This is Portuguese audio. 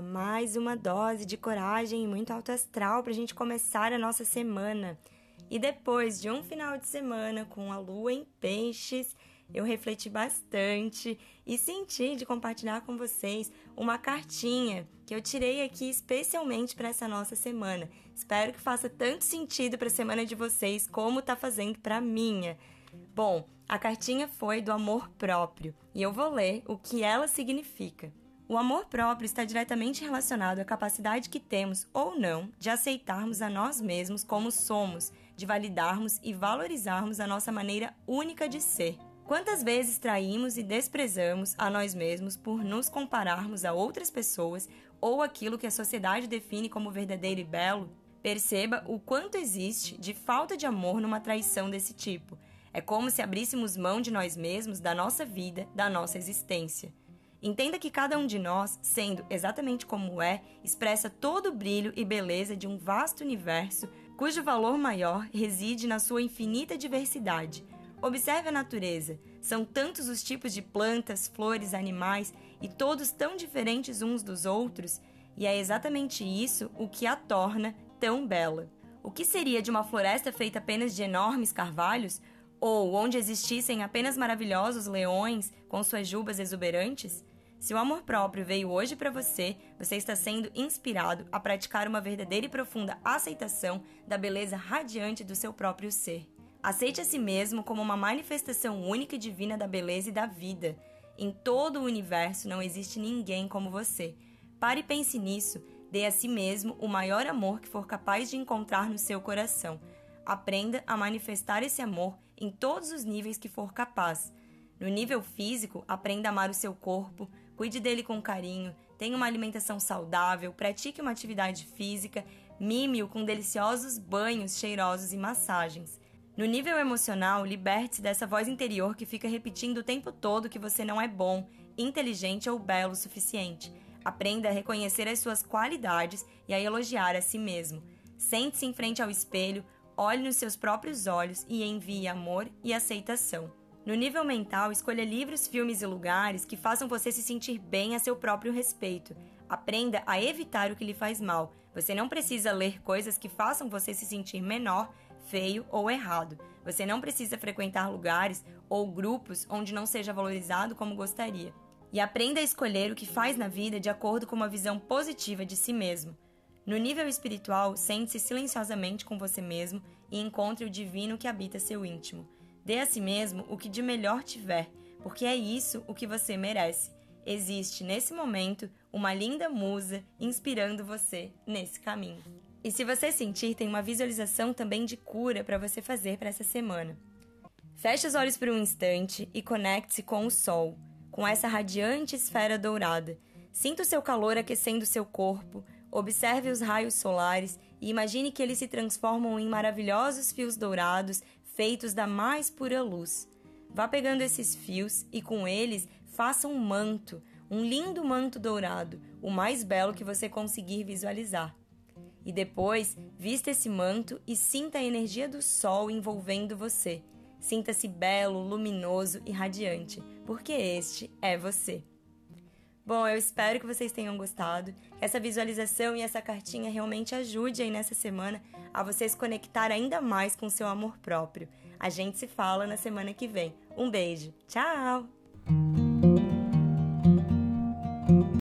Mais uma dose de coragem e muito alto astral para a gente começar a nossa semana. E depois de um final de semana com a lua em peixes, eu refleti bastante e senti de compartilhar com vocês uma cartinha que eu tirei aqui especialmente para essa nossa semana. Espero que faça tanto sentido para a semana de vocês como tá fazendo para minha. Bom, a cartinha foi do amor próprio e eu vou ler o que ela significa. O amor próprio está diretamente relacionado à capacidade que temos ou não de aceitarmos a nós mesmos como somos, de validarmos e valorizarmos a nossa maneira única de ser. Quantas vezes traímos e desprezamos a nós mesmos por nos compararmos a outras pessoas ou aquilo que a sociedade define como verdadeiro e belo? Perceba o quanto existe de falta de amor numa traição desse tipo. É como se abríssemos mão de nós mesmos, da nossa vida, da nossa existência. Entenda que cada um de nós, sendo exatamente como é, expressa todo o brilho e beleza de um vasto universo cujo valor maior reside na sua infinita diversidade. Observe a natureza. São tantos os tipos de plantas, flores, animais e todos tão diferentes uns dos outros, e é exatamente isso o que a torna tão bela. O que seria de uma floresta feita apenas de enormes carvalhos, ou onde existissem apenas maravilhosos leões com suas jubas exuberantes? Se o amor próprio veio hoje para você, você está sendo inspirado a praticar uma verdadeira e profunda aceitação da beleza radiante do seu próprio ser. Aceite a si mesmo como uma manifestação única e divina da beleza e da vida. Em todo o universo não existe ninguém como você. Pare e pense nisso. Dê a si mesmo o maior amor que for capaz de encontrar no seu coração. Aprenda a manifestar esse amor em todos os níveis que for capaz. No nível físico, aprenda a amar o seu corpo, cuide dele com carinho, tenha uma alimentação saudável, pratique uma atividade física, mime-o com deliciosos banhos cheirosos e massagens. No nível emocional, liberte-se dessa voz interior que fica repetindo o tempo todo que você não é bom, inteligente ou belo o suficiente. Aprenda a reconhecer as suas qualidades e a elogiar a si mesmo. Sente-se em frente ao espelho, olhe nos seus próprios olhos e envie amor e aceitação. No nível mental, escolha livros, filmes e lugares que façam você se sentir bem a seu próprio respeito. Aprenda a evitar o que lhe faz mal. Você não precisa ler coisas que façam você se sentir menor, feio ou errado. Você não precisa frequentar lugares ou grupos onde não seja valorizado como gostaria. E aprenda a escolher o que faz na vida de acordo com uma visão positiva de si mesmo. No nível espiritual, sente-se silenciosamente com você mesmo e encontre o divino que habita seu íntimo. Dê a si mesmo o que de melhor tiver, porque é isso o que você merece. Existe nesse momento uma linda musa inspirando você nesse caminho. E se você sentir, tem uma visualização também de cura para você fazer para essa semana. Feche os olhos por um instante e conecte-se com o sol, com essa radiante esfera dourada. Sinta o seu calor aquecendo seu corpo, observe os raios solares e imagine que eles se transformam em maravilhosos fios dourados feitos da mais pura luz. Vá pegando esses fios e com eles faça um manto, um lindo manto dourado, o mais belo que você conseguir visualizar. E depois, vista esse manto e sinta a energia do sol envolvendo você. Sinta-se belo, luminoso e radiante, porque este é você. Bom, eu espero que vocês tenham gostado, que essa visualização e essa cartinha realmente ajude aí nessa semana a vocês conectar ainda mais com seu amor próprio. A gente se fala na semana que vem. Um beijo. Tchau!